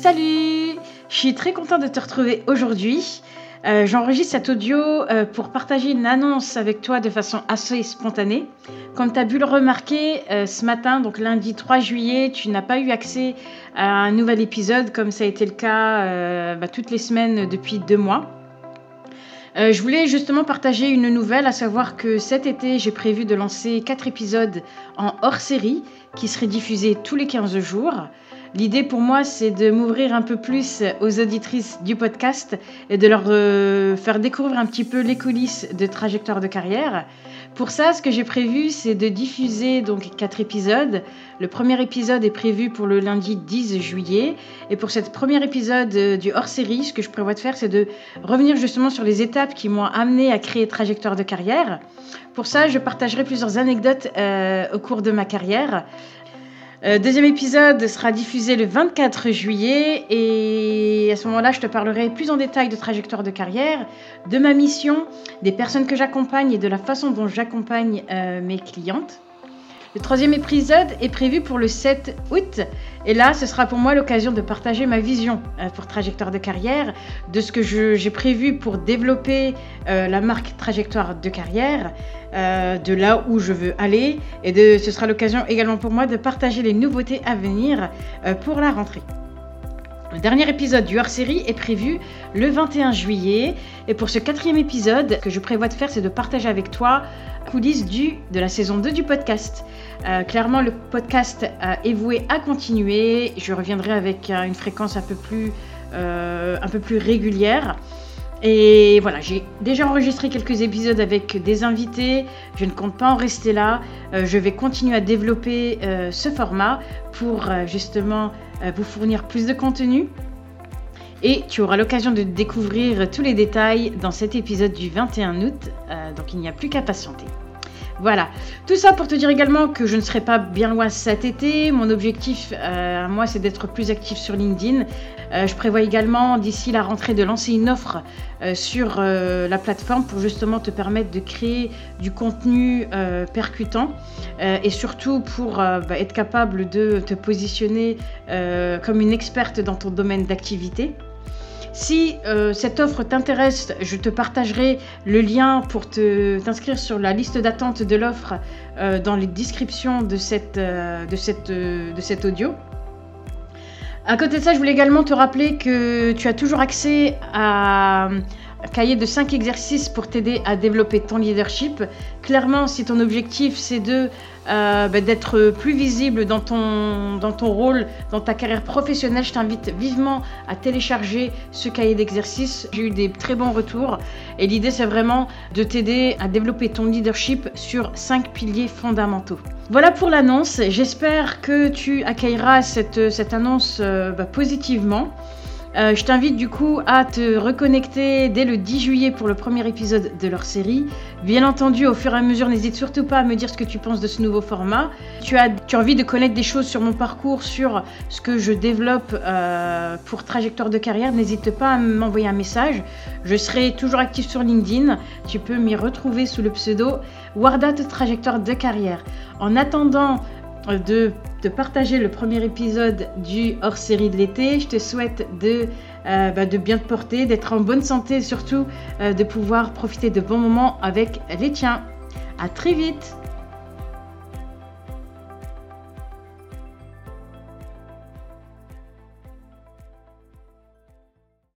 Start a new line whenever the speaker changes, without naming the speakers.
Salut Je suis très contente de te retrouver aujourd'hui. Euh, j'enregistre cet audio euh, pour partager une annonce avec toi de façon assez spontanée. Comme tu as pu le remarquer, euh, ce matin, donc lundi 3 juillet, tu n'as pas eu accès à un nouvel épisode comme ça a été le cas bah, toutes les semaines depuis deux mois. je voulais justement partager une nouvelle, à savoir que cet été, j'ai prévu de lancer quatre épisodes en hors série qui seraient diffusés tous les 15 jours. L'idée pour moi, c'est de m'ouvrir un peu plus aux auditrices du podcast et de leur euh, faire découvrir un petit peu les coulisses de trajectoire de carrière. Pour ça, ce que j'ai prévu, c'est de diffuser donc quatre épisodes. Le premier épisode est prévu pour le lundi 10 juillet. Et pour ce premier épisode euh, du hors-série, ce que je prévois de faire, c'est de revenir justement sur les étapes qui m'ont amené à créer trajectoire de carrière. Pour ça, je partagerai plusieurs anecdotes euh, au cours de ma carrière. Euh, deuxième épisode sera diffusé le 24 juillet et à ce moment-là, je te parlerai plus en détail de trajectoire de carrière, de ma mission, des personnes que j'accompagne et de la façon dont j'accompagne euh, mes clientes. Le troisième épisode est prévu pour le 7 août. Et là, ce sera pour moi l'occasion de partager ma vision euh, pour Trajectoire de carrière, de ce que j'ai prévu pour développer euh, la marque Trajectoire de carrière, euh, de là où je veux aller. Et ce sera l'occasion également pour moi de partager les nouveautés à venir pour la rentrée. Le dernier épisode du hors-série est prévu le 21 juillet. Et pour ce quatrième épisode, ce que je prévois de faire, c'est de partager avec toi coulisses du, de la saison 2 du podcast. Euh, clairement, le podcast euh, est voué à continuer. Je reviendrai avec euh, une fréquence un peu plus, un peu plus régulière. Et voilà, j'ai déjà enregistré quelques épisodes avec des invités. Je ne compte pas en rester là. je vais continuer à développer ce format pour justement vous fournir plus de contenu. Et tu auras l'occasion de découvrir tous les détails dans cet épisode du 21 août. donc il n'y a plus qu'à patienter. Voilà. Tout ça pour te dire également que je ne serai pas bien loin cet été. Mon objectif, euh, moi, c'est d'être plus actif sur LinkedIn. Euh, je prévois également, d'ici la rentrée, de lancer une offre euh, sur la plateforme pour justement te permettre de créer du contenu percutant et surtout pour bah, être capable de te positionner comme une experte dans ton domaine d'activité. Si euh, cette offre t'intéresse, je te partagerai le lien pour t'inscrire sur la liste d'attente de l'offre euh, dans les descriptions de, cette, euh, de, cet audio. À côté de ça, je voulais également te rappeler que tu as toujours accès à cahier de 5 exercices pour t'aider à développer ton leadership. Clairement, si ton objectif c'est de euh, bah, d'être plus visible dans ton, dans ton rôle, dans ta carrière professionnelle, je t'invite vivement à télécharger ce cahier d'exercices. J'ai eu des très bons retours et l'idée c'est vraiment de t'aider à développer ton leadership sur 5 piliers fondamentaux. Voilà pour l'annonce. J'espère que tu accueilleras cette, cette annonce euh, bah, positivement. Euh, je t'invite du coup à te reconnecter dès le 10 juillet pour le premier épisode de leur série. Bien entendu, au fur et à mesure, n'hésite surtout pas à me dire ce que tu penses de ce nouveau format. Tu as, tu as envie de connaître des choses sur mon parcours, sur ce que je développe euh, pour trajectoire de carrière, n'hésite pas à m'envoyer un message. Je serai toujours actif sur LinkedIn. Tu peux m'y retrouver sous le pseudo Wardat Trajectoire de carrière. En attendant de, partager le premier épisode du hors-série de l'été. Je te souhaite de, euh, bah, bien te porter, d'être en bonne santé et surtout euh, de pouvoir profiter de bons moments avec les tiens. À très vite